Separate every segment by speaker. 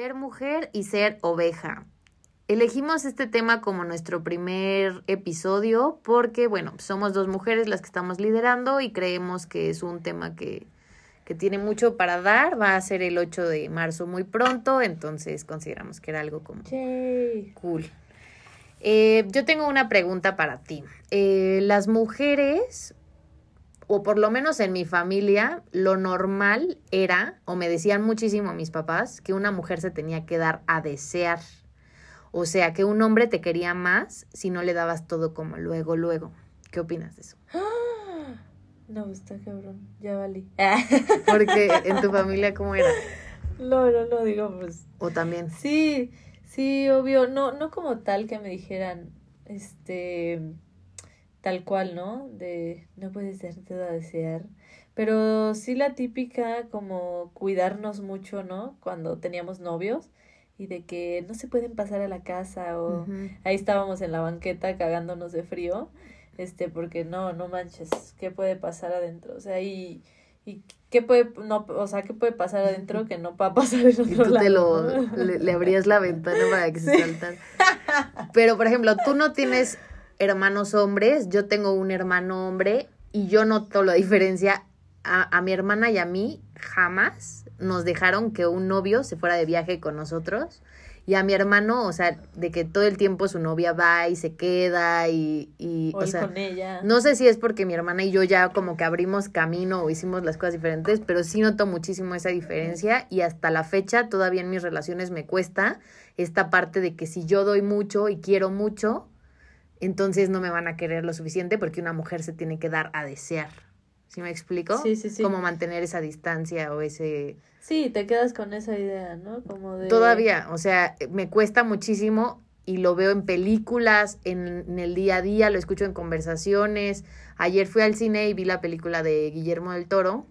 Speaker 1: Ser mujer y ser oveja. Elegimos este tema como nuestro primer episodio porque, bueno, somos dos mujeres las que estamos liderando y creemos que es un tema que, que tiene mucho para dar. Va a ser el 8 de marzo muy pronto, entonces consideramos que era algo como cool. Eh, yo tengo una pregunta para ti. Eh, las mujeres, o por lo menos en mi familia, lo normal era, o me decían muchísimo mis papás, que una mujer se tenía que dar a desear. O sea, que un hombre te quería más si no le dabas todo como luego, luego. ¿Qué opinas de eso?
Speaker 2: No, está cabrón, ya valí.
Speaker 1: Porque en tu familia, ¿cómo era?
Speaker 2: No, no, no, digo, pues.
Speaker 1: O también.
Speaker 2: Sí, sí, obvio. No, no como tal que me dijeran, este, tal cual, ¿no? De no puedes ser todo a desear. Pero sí la típica como cuidarnos mucho, ¿no? Cuando teníamos novios y de que no se pueden pasar a la casa o ahí estábamos en la banqueta cagándonos de frío, este, porque no, no manches, ¿qué puede pasar adentro? O sea, y, y qué puede, no, o sea, qué puede pasar adentro que no va a pasar en otro
Speaker 1: y tú te lo, le, abrías la ventana para que se saltan. Pero, por ejemplo, tú no tienes hermanos hombres, yo tengo un hermano hombre y yo noto la diferencia. A, a mi hermana y a mí jamás nos dejaron que un novio se fuera de viaje con nosotros. Y a mi hermano, o sea, de que todo el tiempo su novia va y se queda y, y
Speaker 2: o, sea, con ella.
Speaker 1: no sé si es porque mi hermana y yo ya como que abrimos camino o hicimos las cosas diferentes, pero sí noto muchísimo esa diferencia y hasta la fecha todavía en mis relaciones me cuesta esta parte de que si yo doy mucho y quiero mucho, entonces no me van a querer lo suficiente porque una mujer se tiene que dar a desear. ¿Sí me explico?
Speaker 2: Sí, sí, sí.
Speaker 1: Como mantener esa distancia o ese...
Speaker 2: Sí, te quedas con esa idea, ¿no? Como de...
Speaker 1: Todavía, o sea, me cuesta muchísimo y lo veo en películas, en, en, el día a día, lo escucho en conversaciones. Ayer fui al cine y vi la película de Guillermo del Toro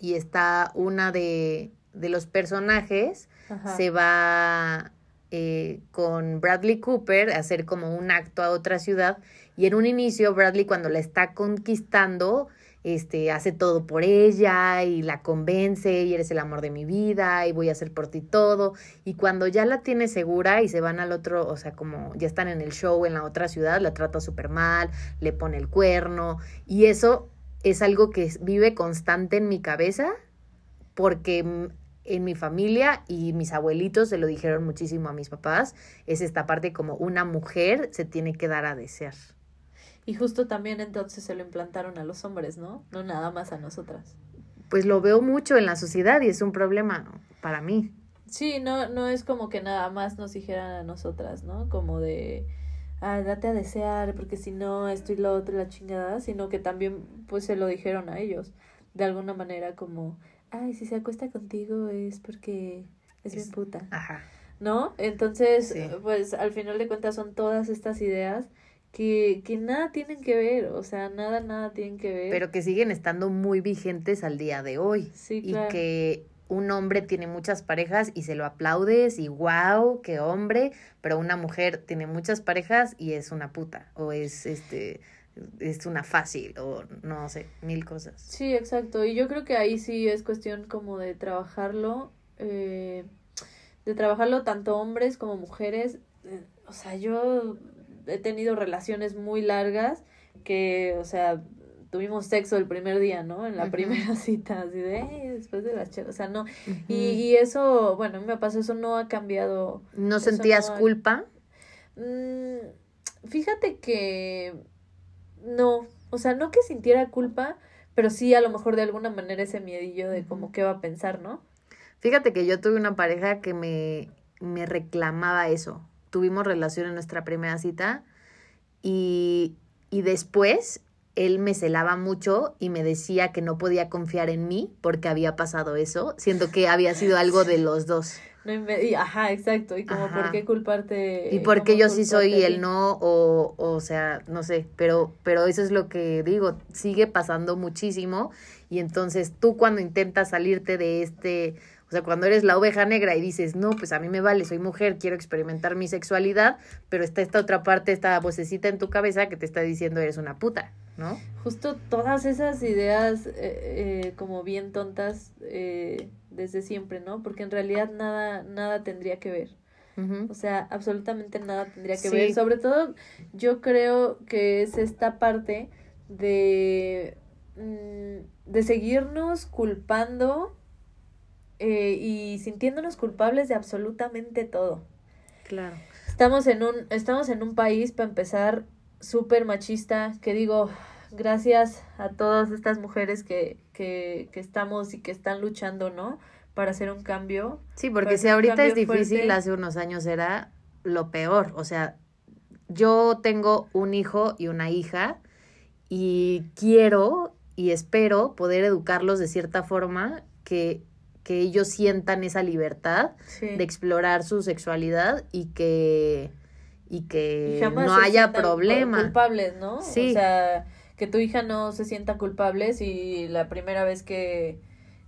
Speaker 1: y está una de, de los personajes,
Speaker 2: Ajá.
Speaker 1: se va eh, con Bradley Cooper hacer como un acto a otra ciudad y en un inicio Bradley cuando la está conquistando este, hace todo por ella y la convence y eres el amor de mi vida y voy a hacer por ti todo. Y cuando ya la tiene segura y se van al otro, o sea, como ya están en el show en la otra ciudad, la trata súper mal, le pone el cuerno y eso es algo que vive constante en mi cabeza porque en mi familia y mis abuelitos se lo dijeron muchísimo a mis papás, es esta parte como una mujer se tiene que dar a desear.
Speaker 2: Y justo también entonces se lo implantaron a los hombres, ¿no? No nada más a nosotras.
Speaker 1: Pues lo veo mucho en la sociedad y es un problema para mí.
Speaker 2: Sí, no, no es como que nada más nos dijeran a nosotras, ¿no? Como de, ah, date a desear, porque si no, esto y lo otro y la chingada, sino que también pues se lo dijeron a ellos, de alguna manera como, ay, si se acuesta contigo es porque es, es bien puta.
Speaker 1: Ajá.
Speaker 2: ¿No? Entonces,
Speaker 1: Sí.
Speaker 2: pues al final de cuentas son todas estas ideas que, que nada tienen que ver, o sea, nada, nada tienen que ver.
Speaker 1: Pero que siguen estando muy vigentes al día de hoy.
Speaker 2: Sí,
Speaker 1: y
Speaker 2: claro.
Speaker 1: que un hombre tiene muchas parejas y se lo aplaudes y wow, qué hombre, pero una mujer tiene muchas parejas y es una puta o es este es una fácil o no sé, mil cosas.
Speaker 2: Sí, exacto. Y yo creo que ahí sí es cuestión como de trabajarlo, eh, de trabajarlo tanto hombres como mujeres. O sea, yo he tenido relaciones muy largas que, o sea, tuvimos sexo el primer día, ¿no? En la primera cita, así de, "Ey, después de las chelas, o sea, no. Y, y eso, bueno, a mí me pasó, eso no ha cambiado.
Speaker 1: ¿No sentías
Speaker 2: no ha-
Speaker 1: culpa?
Speaker 2: Mm, fíjate que no, o sea, no que sintiera culpa, pero sí a lo mejor de alguna manera ese miedillo de como qué va a pensar, ¿no?
Speaker 1: Fíjate que yo tuve una pareja que me, me reclamaba eso. Tuvimos relación en nuestra primera cita y, y después él me celaba mucho y me decía que no podía confiar en mí porque había pasado eso, siendo que había sido algo de los dos.
Speaker 2: No y, ajá, exacto, y como
Speaker 1: Ajá.
Speaker 2: por qué culparte.
Speaker 1: Y porque yo sí soy
Speaker 2: ti.
Speaker 1: no, o, o sea, no sé, pero, pero eso es lo que digo, sigue pasando muchísimo y entonces tú cuando intentas salirte de este, o sea, cuando eres la oveja negra y dices, no, pues a mí me vale, soy mujer, quiero experimentar mi sexualidad, pero está esta otra parte, esta vocecita en tu cabeza que te está diciendo eres una puta. ¿No?
Speaker 2: Justo todas esas ideas eh, eh, como bien tontas eh, desde siempre, ¿no? Porque en realidad nada, nada tendría que ver. O sea, absolutamente nada tendría que ver. Sobre todo, yo creo que es esta parte de, mm, de seguirnos culpando y sintiéndonos culpables de absolutamente todo.
Speaker 1: Claro.
Speaker 2: Estamos en un, estamos en un país, para empezar, súper machista, que digo, gracias a todas estas mujeres que, que, que estamos y que están luchando, ¿no? Para hacer un cambio.
Speaker 1: Sí, porque si ahorita es difícil, hace unos años era lo peor. O sea, yo tengo un hijo y una hija y quiero y espero poder educarlos de cierta forma que, que ellos sientan esa libertad de explorar su sexualidad y que y que no haya problemas.
Speaker 2: Culpables, ¿no? Sí. O sea, que tu hija no se sienta culpable si la primera vez que,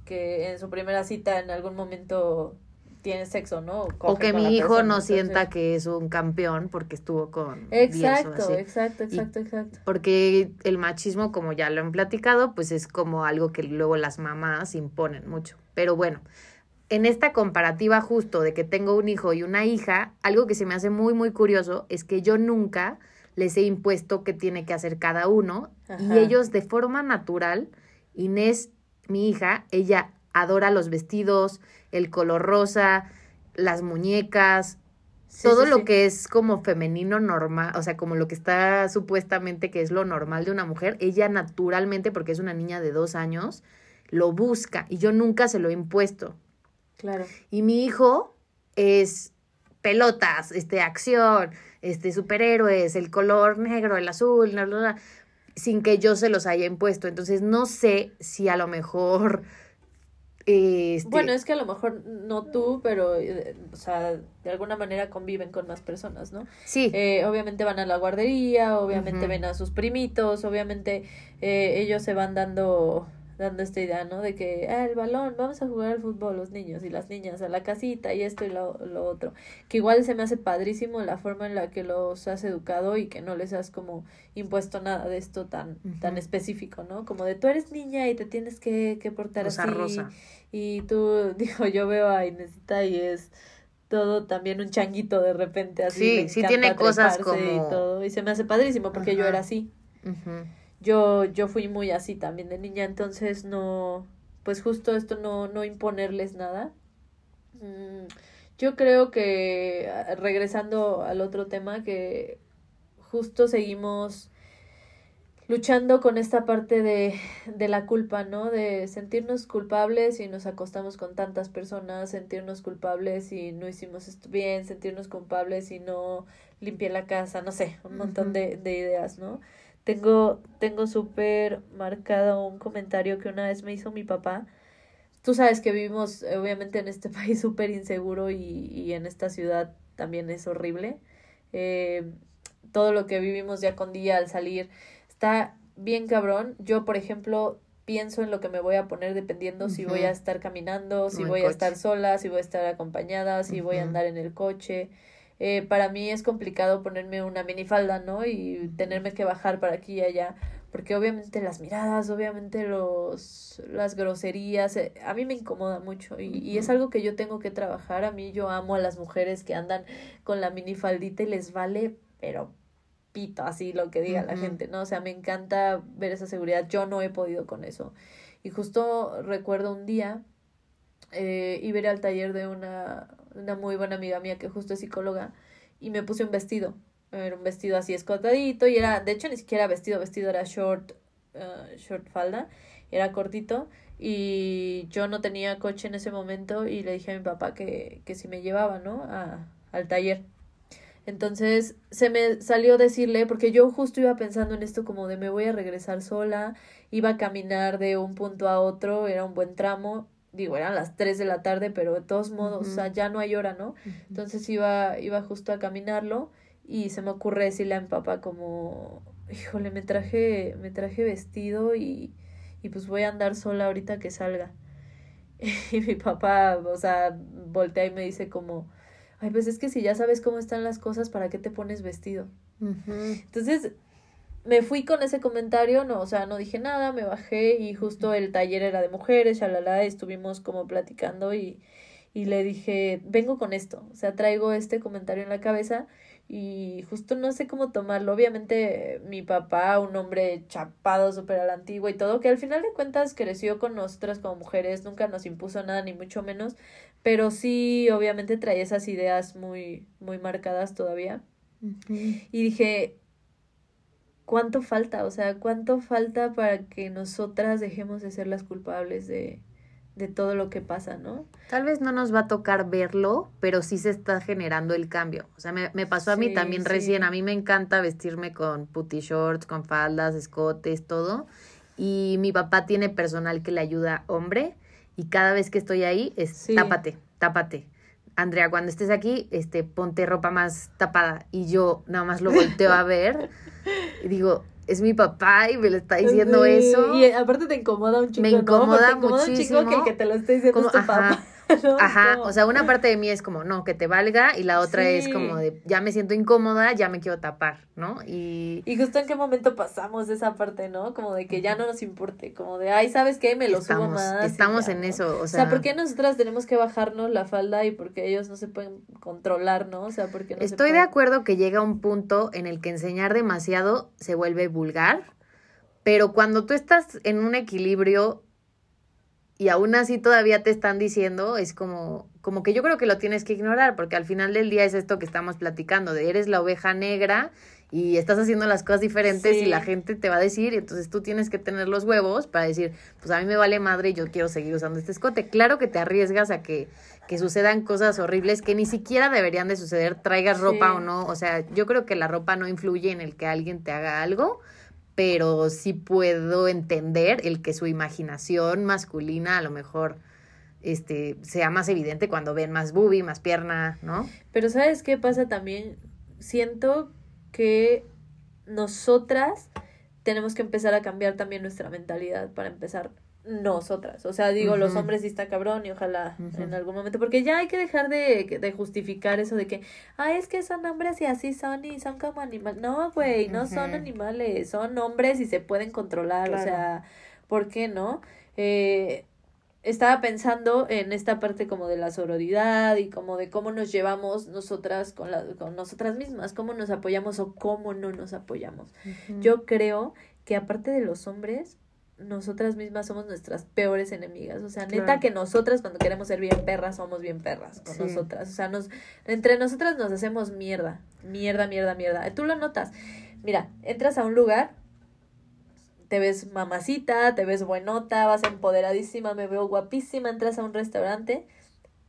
Speaker 2: que en su primera cita en algún momento tiene sexo, ¿no?
Speaker 1: o que mi hijo no sienta que es un campeón porque estuvo con
Speaker 2: Exacto, exacto, exacto, exacto.
Speaker 1: Porque el machismo, como ya lo han platicado, pues es como algo que luego las mamás imponen mucho. Pero bueno, en esta comparativa justo de que tengo un hijo y una hija, algo que se me hace muy, muy curioso es que yo nunca les he impuesto qué tiene que hacer cada uno y ellos de forma natural, Inés, mi hija, ella adora los vestidos, el color rosa, las muñecas, todo lo que es como femenino normal, o sea, como lo que está supuestamente que es lo normal de una mujer, ella naturalmente, porque es una niña de dos años, lo busca y yo nunca se lo he impuesto.
Speaker 2: Claro.
Speaker 1: Y mi hijo es pelotas, este, acción, este, superhéroes, el color negro, el azul, sin que yo se los haya impuesto. Entonces no sé si a lo mejor... Este...
Speaker 2: Bueno, es que a lo mejor no tú, pero, eh, o sea, de alguna manera conviven con más personas, ¿no?
Speaker 1: Sí.
Speaker 2: Eh, obviamente van a la guardería, obviamente ven a sus primitos, obviamente eh, ellos se van dando dando esta idea, ¿no? De que, ah, el balón, vamos a jugar al fútbol los niños y las niñas a la casita y esto y lo, lo otro. Que igual se me hace padrísimo la forma en la que los has educado y que no les has como impuesto nada de esto tan, tan específico, ¿no? Como de tú eres niña y te tienes que, que portar así. Rosa. Y tú, digo, yo veo a Inesita y es todo también un changuito de repente así.
Speaker 1: Sí, sí tiene cosas como...
Speaker 2: Y todo, y se me hace padrísimo porque yo era así yo, yo fui muy así también de niña, entonces no, pues justo esto no, no imponerles nada. Mm, yo creo que, ah, regresando al otro tema, que justo seguimos luchando con esta parte de, de la culpa, ¿no? De sentirnos culpables y nos acostamos con tantas personas, sentirnos culpables y no hicimos esto bien, sentirnos culpables y no limpié la casa, no sé, un montón de, de ideas, ¿no? Tengo, tengo súper marcado un comentario que una vez me hizo mi papá. Tú sabes que vivimos obviamente en este país súper inseguro y, y, en esta ciudad también es horrible. Eh, todo lo que vivimos ya con día al salir está bien cabrón. Yo, por ejemplo, pienso en lo que me voy a poner dependiendo si voy a estar caminando, si voy a estar sola, si voy a estar acompañada, si voy a andar en el coche. Eh, para mí es complicado ponerme una minifalda, ¿no? Y tenerme que bajar para aquí y allá, porque obviamente las miradas, obviamente los, las groserías, eh, a mí me incomoda mucho y, y, es algo que yo tengo que trabajar. A mí yo amo a las mujeres que andan con la minifaldita y les vale, pero pito, así lo que diga la gente, ¿no? O sea, me encanta ver esa seguridad. Yo no he podido con eso. Y justo recuerdo un día, eh, ir al taller de una, una muy buena amiga mía que justo es psicóloga, y me puse un vestido. Era un vestido así escotadito y era, de hecho ni siquiera vestido, vestido era short, uh, short falda, era cortito y yo no tenía coche en ese momento y le dije a mi papá que, que si me llevaba, ¿no? A, al taller. Entonces se me salió decirle, porque yo justo iba pensando en esto como de me voy a regresar sola, iba a caminar de un punto a otro, era un buen tramo, digo, eran las 3 de la tarde, pero de todos modos, o sea, ya no hay hora, ¿no? Entonces iba, iba justo a caminarlo y se me ocurre decirle a mi papá como, híjole, me traje, me traje vestido y, y pues voy a andar sola ahorita que salga. Y mi papá, o sea, voltea y me dice como, ay, pues es que si ya sabes cómo están las cosas, ¿para qué te pones vestido? Entonces, me fui con ese comentario, no, o sea, no dije nada, me bajé y justo el taller era de mujeres, shalala, estuvimos como platicando y, y le dije, vengo con esto, o sea, traigo este comentario en la cabeza y justo no sé cómo tomarlo. Obviamente mi papá, un hombre chapado, súper a la antigua y todo, que al final de cuentas creció con nosotras como mujeres, nunca nos impuso nada, ni mucho menos, pero sí, obviamente traía esas ideas muy, muy marcadas todavía. Y dije, ¿cuánto falta? O sea, ¿cuánto falta para que nosotras dejemos de ser las culpables de, de todo lo que pasa, ¿no?
Speaker 1: Tal vez no nos va a tocar verlo, pero sí se está generando el cambio. O sea, me, me pasó a mí también recién. A mí me encanta vestirme con putty shorts, con faldas, escotes, todo. Y mi papá tiene personal que le ayuda hombre. Y cada vez que estoy ahí es tápate, tápate. Andrea, cuando estés aquí, este, ponte ropa más tapada. Y yo nada más lo volteo a ver y digo, es mi papá y me le está diciendo eso.
Speaker 2: Y aparte te incomoda un chico. Me incomoda, ¿no? incomoda muchísimo. un chico que el que te lo esté diciendo es tu papá.
Speaker 1: Ajá, o sea, una parte de mí es como, no, que te valga, y la otra es como de, ya me siento incómoda, ya me quiero tapar, ¿no? Y...
Speaker 2: Y justo en qué momento pasamos esa parte, ¿no? Como de que ya no nos importe, como de, ay, ¿sabes qué? Me lo subo más.
Speaker 1: Estamos en eso,
Speaker 2: o sea... O sea, ¿por qué nosotras tenemos que bajarnos la falda y porque ellos no se pueden controlar, ¿no? O sea, porque no
Speaker 1: Estoy de acuerdo que llega un punto en el que enseñar demasiado se vuelve vulgar, pero cuando tú estás en un equilibrio y aún así todavía te están diciendo, es como, como que yo creo que lo tienes que ignorar, porque al final del día es esto que estamos platicando, de eres la oveja negra y estás haciendo las cosas diferentes y la gente te va a decir, y entonces tú tienes que tener los huevos para decir, pues a mí me vale madre y yo quiero seguir usando este escote. Claro que te arriesgas a que, que sucedan cosas horribles que ni siquiera deberían de suceder, traigas ropa o no, o sea, yo creo que la ropa no influye en el que alguien te haga algo, pero sí puedo entender el que su imaginación masculina a lo mejor este sea más evidente cuando ven más boobie, más pierna, ¿no?
Speaker 2: Pero ¿sabes qué pasa también? Siento que nosotras tenemos que empezar a cambiar también nuestra mentalidad para empezar nosotras. O sea, digo, los hombres sí está cabrón y ojalá en algún momento, porque ya hay que dejar de, de justificar eso de que, ay, es que son hombres y así son y son como animales. No, güey, no son animales, son hombres y se pueden controlar, o sea, ¿por qué no? Eh, estaba pensando en esta parte como de la sororidad y como de cómo nos llevamos nosotras con, la, con nosotras mismas, cómo nos apoyamos o cómo no nos apoyamos. Yo creo que aparte de los hombres, nosotras mismas somos nuestras peores enemigas. O sea, neta que nosotras cuando queremos ser bien perras somos bien perras con nosotras. O sea, nos, entre nosotras nos hacemos mierda. Mierda, mierda, mierda. Tú lo notas. Mira, entras a un lugar, te ves mamacita, te ves buenota, vas empoderadísima, me veo guapísima, entras a un restaurante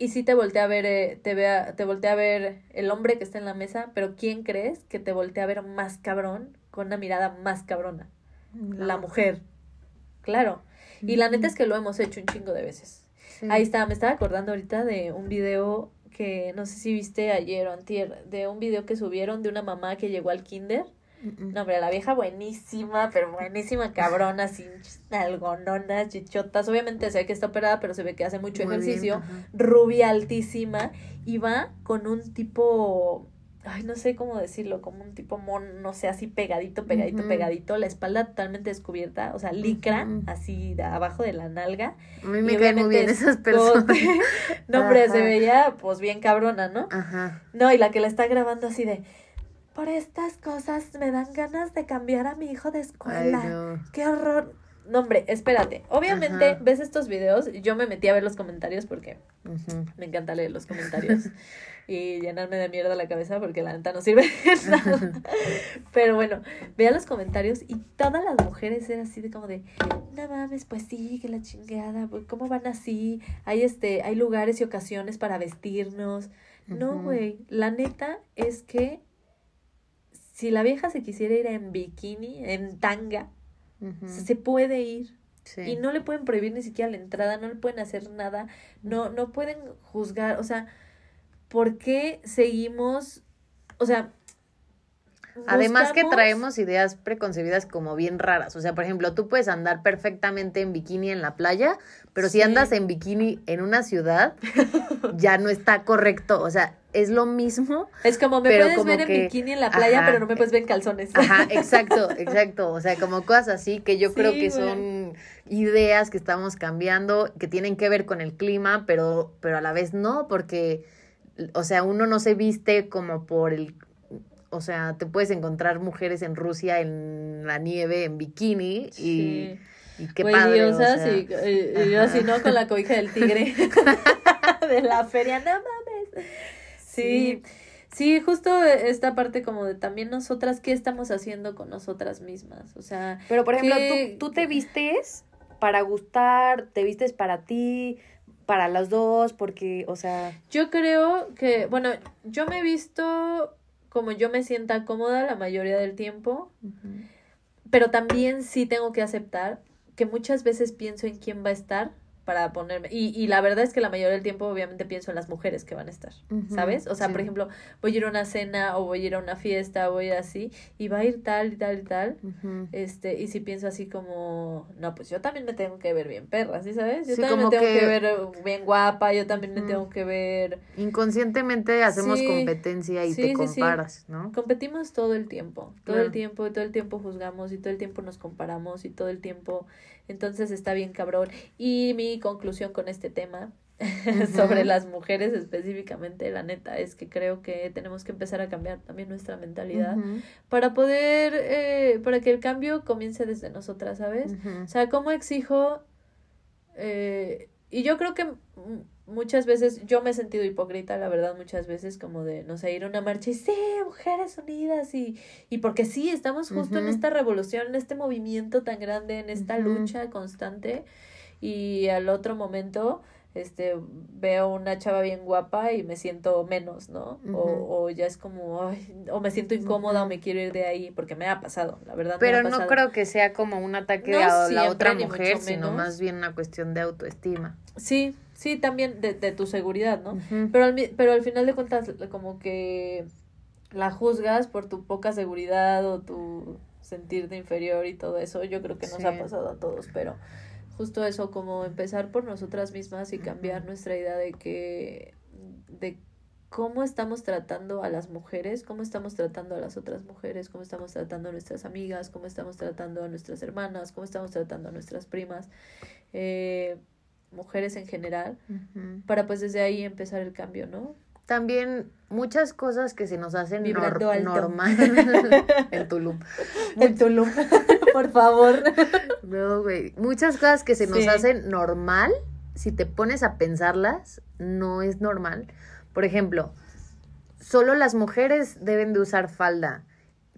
Speaker 2: y sí te voltea a ver, eh, te, vea, te voltea a ver el hombre que está en la mesa, pero ¿quién crees que te voltea a ver más cabrón, con una mirada más cabrona? La mujer Claro. Y la neta es que lo hemos hecho un chingo de veces. Ahí está, me estaba acordando ahorita de un video que no sé si viste ayer o antier, de un video que subieron de una mamá que llegó al kinder. No, hombre, la vieja buenísima, pero buenísima, cabrona, sin algononas, chichotas. Obviamente se ve que está operada, pero se ve que hace mucho ejercicio. rubia, altísima. Y va con un tipo ay, no sé cómo decirlo, como un tipo mon, no sé, así pegadito, pegadito, pegadito, la espalda totalmente descubierta, o sea, licra, así de abajo de la nalga.
Speaker 1: A mí me caen muy bien esas personas.
Speaker 2: no, hombre, se veía, pues, bien cabrona, ¿no? Ajá. No, y la que la está grabando así de, por estas cosas me dan ganas de cambiar a mi hijo de escuela. Qué horror. No, hombre, espérate. Obviamente ves estos videos. Yo me metí a ver los comentarios porque me encanta leer los comentarios. y llenarme de mierda la cabeza porque la neta no sirve de nada. Pero bueno, vean los comentarios y todas las mujeres eran así de como de, no mames, pues sí, que la chingada, pues, ¿cómo van así? Hay este, hay lugares y ocasiones para vestirnos. No, güey, la neta es que si la vieja se quisiera ir en bikini, en tanga, se puede ir. Y no le pueden prohibir ni siquiera la entrada, no le pueden hacer nada, no, no pueden juzgar, o sea, ¿por qué seguimos, o sea...
Speaker 1: Además que traemos ideas preconcebidas como bien raras. O sea, por ejemplo, tú puedes andar perfectamente en bikini en la playa, pero si andas en bikini en una ciudad, ya no está correcto. O sea, es lo mismo.
Speaker 2: Es como me puedes ver en bikini en la playa, pero no me puedes ver en calzones.
Speaker 1: Ajá, exacto, exacto. O sea, como cosas así que yo creo que son ideas que estamos cambiando, que tienen que ver con el clima, pero, pero a la vez no, porque, o sea, uno no se viste como por el o sea, te puedes encontrar mujeres en Rusia en la nieve en bikini y, y qué padre. O sea,
Speaker 2: y, y, yo así, ¿no? Con la cobija del tigre de la feria, no mames. Sí. sí. justo esta parte como de también nosotras, ¿qué estamos haciendo con nosotras mismas? O sea...
Speaker 1: Pero, por ejemplo, ¿tú, tú te vistes para gustar, te vistes para ti, para las dos, porque, o sea...
Speaker 2: Yo creo que, bueno, yo me he visto como yo me sienta cómoda la mayoría del tiempo, pero también sí tengo que aceptar que muchas veces pienso en quién va a estar para ponerme. Y, y la verdad es que la mayoría del tiempo, obviamente, pienso en las mujeres que van a estar, ¿sabes? O sea, por ejemplo, voy a ir a una cena o voy a ir a una fiesta voy a ir así y va a ir tal y tal y tal. este Y si pienso así como, no, pues yo también me tengo que ver bien perra, ¿sí sabes? Yo también me tengo que... ver bien guapa, yo también me tengo que ver.
Speaker 1: Inconscientemente hacemos competencia y te comparas, ¿no?
Speaker 2: Competimos todo el tiempo, todo el tiempo, y todo el tiempo juzgamos y todo el tiempo nos comparamos y todo el tiempo entonces está bien cabrón. Y mi conclusión con este tema sobre las mujeres específicamente, la neta, es que creo que tenemos que empezar a cambiar también nuestra mentalidad para poder, eh, para que el cambio comience desde nosotras, ¿sabes? O sea, ¿cómo exijo? Eh, y yo creo que muchas veces yo me he sentido hipócrita, la verdad, muchas veces como de, no sé, ir a una marcha y sí, mujeres unidas y, y porque sí, estamos justo en esta revolución, en este movimiento tan grande, en esta lucha constante y al otro momento este veo una chava bien guapa y me siento menos, ¿no? o, o, ya es como, ay, o me siento incómoda o me quiero ir de ahí, porque me ha pasado, la verdad.
Speaker 1: Pero
Speaker 2: no
Speaker 1: creo que sea como un ataque a la otra mujer, sino más bien una cuestión de autoestima.
Speaker 2: Sí, Sí, también de, de tu seguridad, ¿no? pero, al, pero al final de cuentas, como que la juzgas por tu poca seguridad o tu sentirte inferior y todo eso. Yo creo que nos ha pasado a todos, pero justo eso, como empezar por nosotras mismas y cambiar nuestra idea de que, de cómo estamos tratando a las mujeres, cómo estamos tratando a las otras mujeres, cómo estamos tratando a nuestras amigas, cómo estamos tratando a nuestras hermanas, cómo estamos tratando a nuestras primas. Eh, mujeres en general, para pues desde ahí empezar el cambio, ¿no?
Speaker 1: También muchas cosas que se nos hacen normal. el Tulum.
Speaker 2: El Tulum, por favor.
Speaker 1: No, güey. Muchas cosas que se nos hacen normal, si te pones a pensarlas, no es normal. Por ejemplo, solo las mujeres deben de usar falda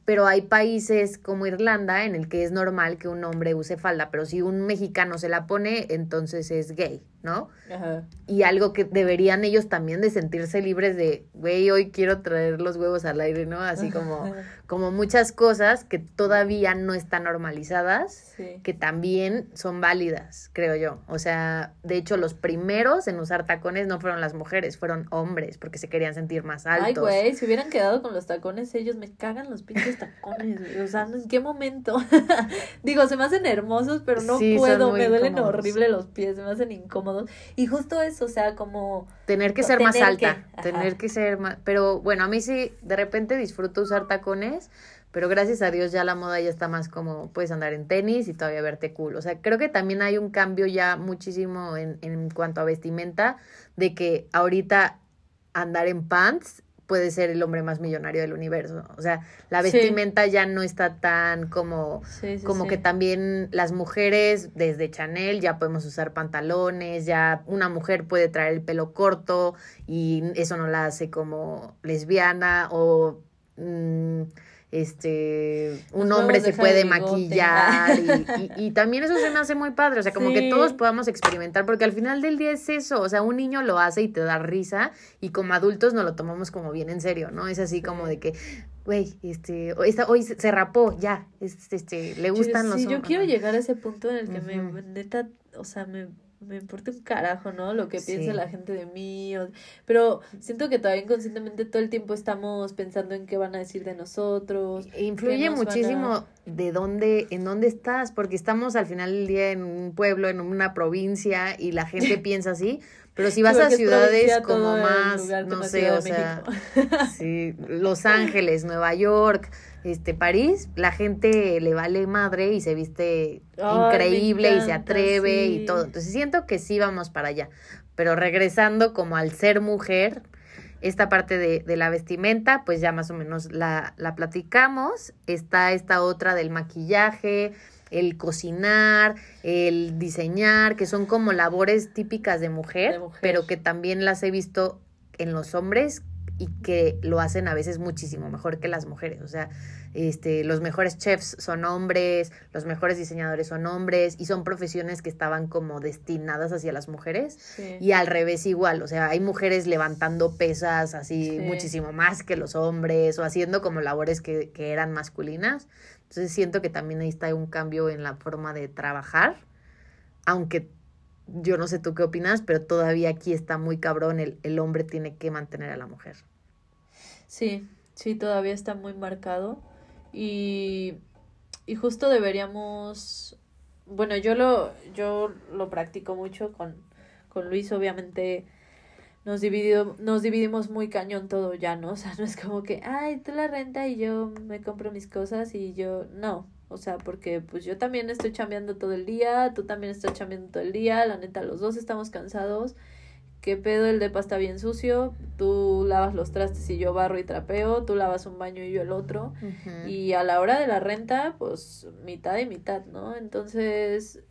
Speaker 1: pero hay países como Irlanda en el que es normal que un hombre use falda, pero si un mexicano se la pone, entonces es gay. ¿No? Ajá. Y algo que deberían ellos también de sentirse libres de, güey, hoy quiero traer los huevos al aire, ¿no? Así como, como muchas cosas que todavía no están normalizadas, que también son válidas, creo yo. O sea, de hecho, los primeros en usar tacones no fueron las mujeres, fueron hombres, porque se querían sentir más altos. Ay,
Speaker 2: güey, si hubieran quedado con los tacones, ellos me cagan los pinches tacones, O sea, ¿en qué momento? Digo, se me hacen hermosos, pero no puedo, me duelen horrible los pies, se me hacen incómodos y justo eso, o sea, como...
Speaker 1: Tener que ser más alta, tener que ser más... Pero bueno, a mí sí, de repente disfruto usar tacones, pero gracias a Dios ya la moda ya está más como puedes andar en tenis y todavía verte cool. O sea, creo que también hay un cambio ya muchísimo en, en cuanto a vestimenta, de que ahorita andar en pants puede ser el hombre más millonario del universo. O sea, la vestimenta ya no está tan como, como que también las mujeres desde Chanel ya podemos usar pantalones, ya una mujer puede traer el pelo corto y eso no la hace como lesbiana o... Mm, este, un hombre se puede maquillar y, y, también eso se me hace muy padre, o sea, como que todos podamos experimentar, porque al final del día es eso, o sea, un niño lo hace y te da risa y como adultos nos lo tomamos como bien en serio, ¿no? Es así como de que, güey, este, hoy se rapó, ya, este, le gustan los
Speaker 2: Sí, yo quiero llegar a ese punto en el que me, neta, o sea, me me importa un carajo, ¿no? Lo que piensa la gente de mí. pero siento que todavía inconscientemente todo el tiempo estamos pensando en qué van a decir de nosotros.
Speaker 1: Influye muchísimo de dónde, en dónde estás, porque estamos al final del día en un pueblo, en una provincia, y la gente piensa así, Pero si vas a ciudades como más, no sé, o sea, sí, Los Ángeles, Nueva York, este París, la gente le vale madre y se viste increíble y se atreve y todo. Entonces siento que sí vamos para allá. Pero regresando como al ser mujer, esta parte de, de la vestimenta, pues ya más o menos la, la platicamos. Está esta otra del maquillaje, el cocinar, el diseñar, que son como labores típicas de mujer, pero que también las he visto en los hombres y que lo hacen a veces muchísimo mejor que las mujeres. O sea, este, los mejores chefs son hombres, los mejores diseñadores son hombres y son profesiones que estaban como destinadas hacia las mujeres y al revés igual. O sea, hay mujeres levantando pesas así muchísimo más que los hombres o haciendo como labores que, que eran masculinas. Entonces siento que también ahí está un cambio en la forma de trabajar, aunque yo no sé tú qué opinas, pero todavía aquí está muy cabrón, el, el hombre tiene que mantener a la mujer.
Speaker 2: Sí, sí, todavía está muy marcado y, y justo deberíamos, bueno, yo lo, yo lo practico mucho con, con Luis, obviamente nos, dividido, nos dividimos muy cañón todo ya, ¿no? O sea, no es como que, ay, tú la renta y yo me compro mis cosas y yo, no. O sea, porque pues yo también estoy chambeando todo el día, tú también estás chambeando todo el día, la neta, los dos estamos cansados. ¿Qué pedo? El depa está bien sucio, tú lavas los trastes y yo barro y trapeo, tú lavas un baño y yo el otro. Y a la hora de la renta, pues mitad y mitad, ¿no? Entonces,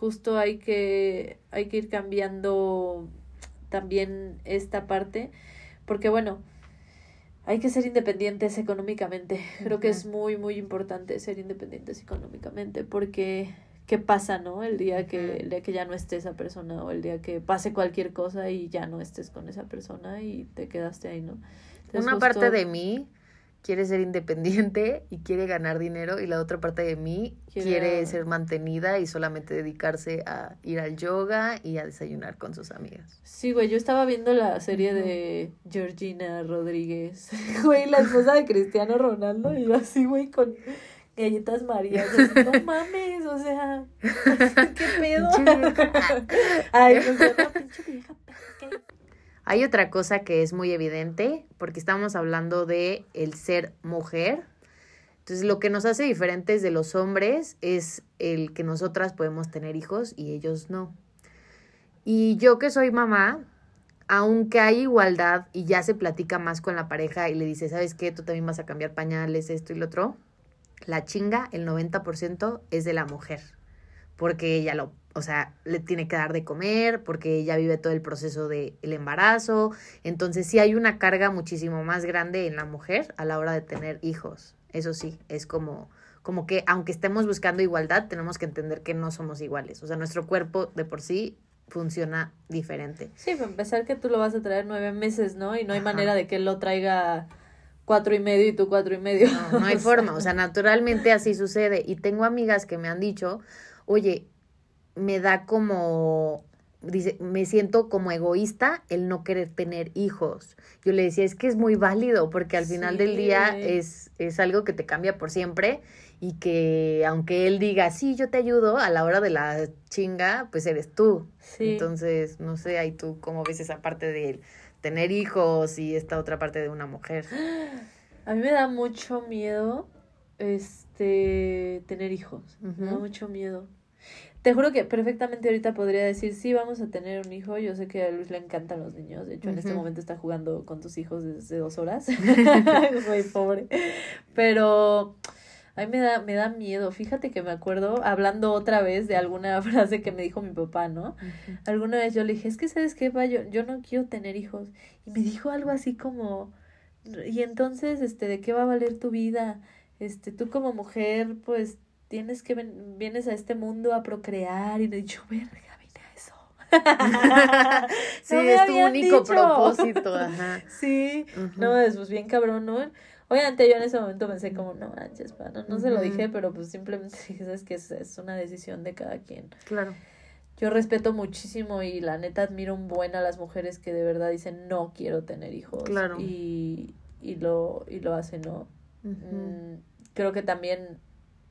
Speaker 2: justo hay que, hay que ir cambiando también esta parte, porque bueno, hay que ser independientes económicamente. Creo que es muy, muy importante ser independientes económicamente, porque qué pasa, ¿no? El día que, el día que ya no esté esa persona o el día que pase cualquier cosa y ya no estés con esa persona y te quedaste ahí, ¿no?
Speaker 1: Una parte de mí quiere ser independiente y quiere ganar dinero y la otra parte de mí quiere, ser mantenida y solamente dedicarse a ir al yoga y a desayunar con sus amigas.
Speaker 2: Sí, güey, yo estaba viendo la serie de Georgina Rodríguez, güey, la esposa de Cristiano Ronaldo y yo así, güey, con galletas marías, no mames, o sea, qué pedo. Ay,
Speaker 1: pues pinche vieja hay otra cosa que es muy evidente, porque estamos hablando de el ser mujer. Entonces, lo que nos hace diferentes de los hombres es el que nosotras podemos tener hijos y ellos no. Y yo que soy mamá, aunque hay igualdad y ya se platica más con la pareja y le dice, ¿sabes qué? Tú también vas a cambiar pañales, esto y lo otro. La chinga, el 90% es de la mujer, porque ella lo o sea, le tiene que dar de comer porque ella vive todo el proceso del el embarazo. Entonces sí hay una carga muchísimo más grande en la mujer a la hora de tener hijos. Eso sí, es como, como que aunque estemos buscando igualdad, tenemos que entender que no somos iguales. O sea, nuestro cuerpo de por sí funciona diferente.
Speaker 2: Sí, para empezar que tú lo vas a traer nueve meses, ¿no? Y no hay manera de que él lo traiga cuatro y medio y tú cuatro y medio.
Speaker 1: No, no hay forma. O sea, naturalmente así sucede. Y tengo amigas que me han dicho, oye, me da como, dice, me siento como egoísta el no querer tener hijos. Yo le decía, es que es muy válido porque al final del día es, es algo que te cambia por siempre y que aunque él diga, sí, yo te ayudo, a la hora de la chinga, pues eres tú. Entonces, no sé, ahí tú cómo ves esa parte de tener hijos y esta otra parte de una mujer.
Speaker 2: A mí me da mucho miedo este tener hijos, me da mucho miedo. Te juro que perfectamente ahorita podría decir, sí, vamos a tener un hijo. Yo sé que a Luis le encantan los niños. De hecho, en este momento está jugando con tus hijos desde dos horas. Muy pobre. Pero a mí me da, me da miedo. Fíjate que me acuerdo, hablando otra vez de alguna frase que me dijo mi papá, ¿no? Alguna vez yo le dije, es que, ¿sabes qué, pa? Yo, yo no quiero tener hijos. Y me dijo algo así como, y entonces, este, ¿de qué va a valer tu vida? Este, tú como mujer, pues tienes que vienes a este mundo a procrear y he dicho, verga, vine a eso.
Speaker 1: sí, es tu único propósito, ajá.
Speaker 2: Sí, no, es pues bien cabrón, ¿no? Obviamente yo en ese momento pensé como, no manches, no, no se lo dije, pero pues simplemente dije, sabes que es, es una decisión de cada quien.
Speaker 1: Claro.
Speaker 2: Yo respeto muchísimo y la neta admiro un buen a las mujeres que de verdad dicen, no quiero tener hijos.
Speaker 1: Claro.
Speaker 2: Y, y, lo, y lo hacen, ¿no? Mm, creo que también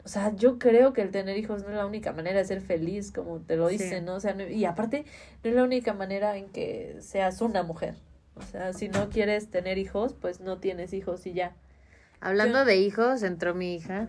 Speaker 2: o sea, yo creo que el tener hijos no es la única manera de ser feliz, como te lo dicen, ¿no? O sea, no- y aparte, no es la única manera en que seas una mujer. O sea, si no quieres tener hijos, pues no tienes hijos y ya.
Speaker 1: Hablando
Speaker 2: Yo-
Speaker 1: de hijos, entró mi hija.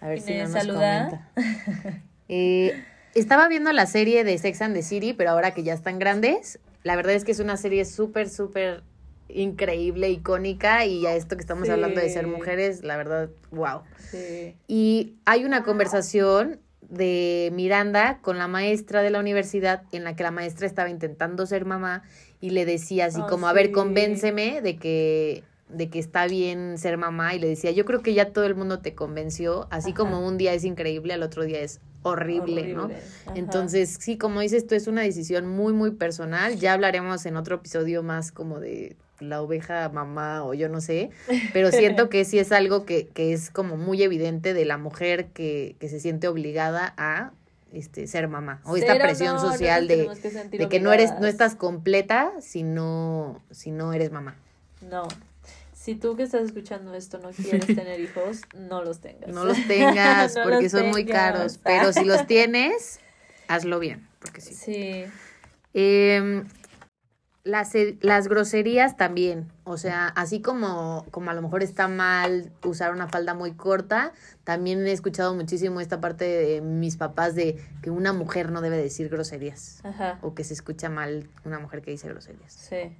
Speaker 1: A ver si
Speaker 2: ¿Me
Speaker 1: no nos
Speaker 2: saluda?
Speaker 1: comenta. Eh, estaba viendo la serie de Sex and the City, pero ahora que ya están grandes, la verdad es que es una serie súper, súper increíble, icónica, y a esto que estamos
Speaker 2: Sí.
Speaker 1: hablando de ser mujeres, la verdad, wow.
Speaker 2: Sí.
Speaker 1: Y hay una conversación de Miranda con la maestra de la universidad en la que la maestra estaba intentando ser mamá y le decía así como, a ver, convénceme de que de que está bien ser mamá y le decía, yo creo que ya todo el mundo te convenció, así
Speaker 2: Ajá.
Speaker 1: como un día es increíble, al otro día es horrible, ¿no?
Speaker 2: Ajá.
Speaker 1: Entonces, sí, como dices, esto es una decisión muy, muy personal. Ya hablaremos en otro episodio más como de la oveja mamá o yo no sé, pero siento que sí es algo que, que es como muy evidente de la mujer que, que se siente obligada a este, ser mamá. O esta presión
Speaker 2: no, no nos
Speaker 1: social de,
Speaker 2: que
Speaker 1: de que no eres, no estás completa si no, si no eres mamá.
Speaker 2: No. Si tú que estás escuchando esto no quieres tener hijos, no los tengas.
Speaker 1: No los tengas
Speaker 2: No
Speaker 1: porque
Speaker 2: los
Speaker 1: son muy caros, pero si los tienes, hazlo bien, porque sí.
Speaker 2: Sí.
Speaker 1: Eh, las, las groserías también, o sea, así como, como a lo mejor está mal usar una falda muy corta, también he escuchado muchísimo esta parte de mis papás de que una mujer no debe decir groserías
Speaker 2: Ajá.
Speaker 1: o que se escucha mal una mujer que dice groserías.
Speaker 2: Sí.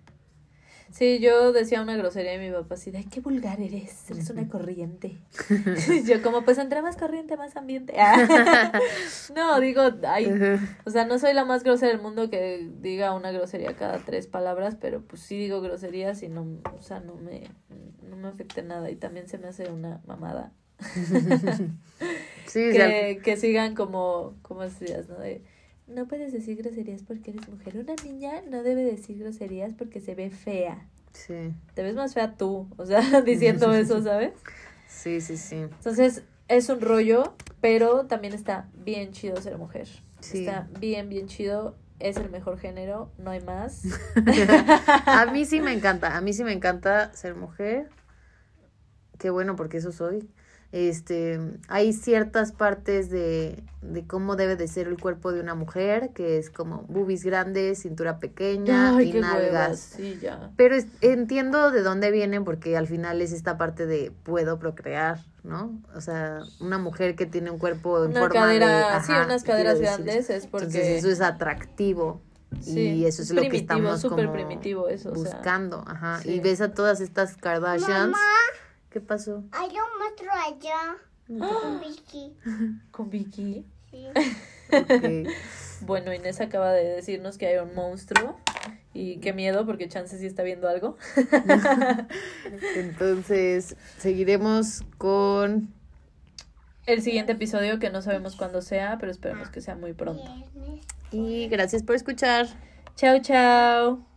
Speaker 2: Sí, yo decía una grosería y mi papá así de, qué vulgar eres, eres una corriente. yo como, pues entre más corriente, más ambiente. No, digo, ay, o sea, no soy la más grosera del mundo que diga una grosería cada tres palabras, pero pues sí digo groserías y no, o sea, no me, no me afecta nada y también se me hace una mamada.
Speaker 1: Sí,
Speaker 2: que, que sigan como, como decías, ¿no? De, no puedes decir groserías porque eres mujer. Una niña no debe decir groserías porque se ve fea.
Speaker 1: sí,
Speaker 2: Te ves más fea tú, o sea, diciendo eso, ¿sabes?
Speaker 1: sí, sí, sí.
Speaker 2: Entonces, es un rollo, pero también está bien chido ser mujer.
Speaker 1: Sí.
Speaker 2: Está bien, bien chido. Es el mejor género, no hay más.
Speaker 1: A mí sí me encanta, a mí sí me encanta ser mujer. Qué bueno, porque eso soy. Este, hay ciertas partes de, de cómo debe de ser el cuerpo de una mujer, que es como boobies grandes, cintura pequeña
Speaker 2: Ay,
Speaker 1: y nalgas.
Speaker 2: sí, ya.
Speaker 1: Pero es- entiendo de dónde vienen porque al final es esta parte de puedo procrear, ¿no? O sea, una mujer que tiene un cuerpo en
Speaker 2: Una
Speaker 1: forma
Speaker 2: cadera,
Speaker 1: de,
Speaker 2: sí,
Speaker 1: ajá,
Speaker 2: unas
Speaker 1: quiero
Speaker 2: caderas grandes es porque...
Speaker 1: Entonces eso es atractivo
Speaker 2: Sí,
Speaker 1: y eso es, lo que estamos como
Speaker 2: primitivo eso, o sea.
Speaker 1: buscando, ajá.
Speaker 2: sí.
Speaker 1: Y ves a todas estas Kardashians. ¿Qué pasó?
Speaker 3: Hay un monstruo allá. Un Vicky.
Speaker 2: Con Vicky.
Speaker 3: Sí.
Speaker 2: Bueno, Inés acaba de decirnos que hay un monstruo. Y qué miedo, porque Chance sí está viendo algo.
Speaker 1: Entonces, seguiremos con
Speaker 2: El siguiente episodio, que no sabemos cuándo sea, pero esperemos que sea muy pronto.
Speaker 1: Y gracias por escuchar.
Speaker 2: Chao, chao.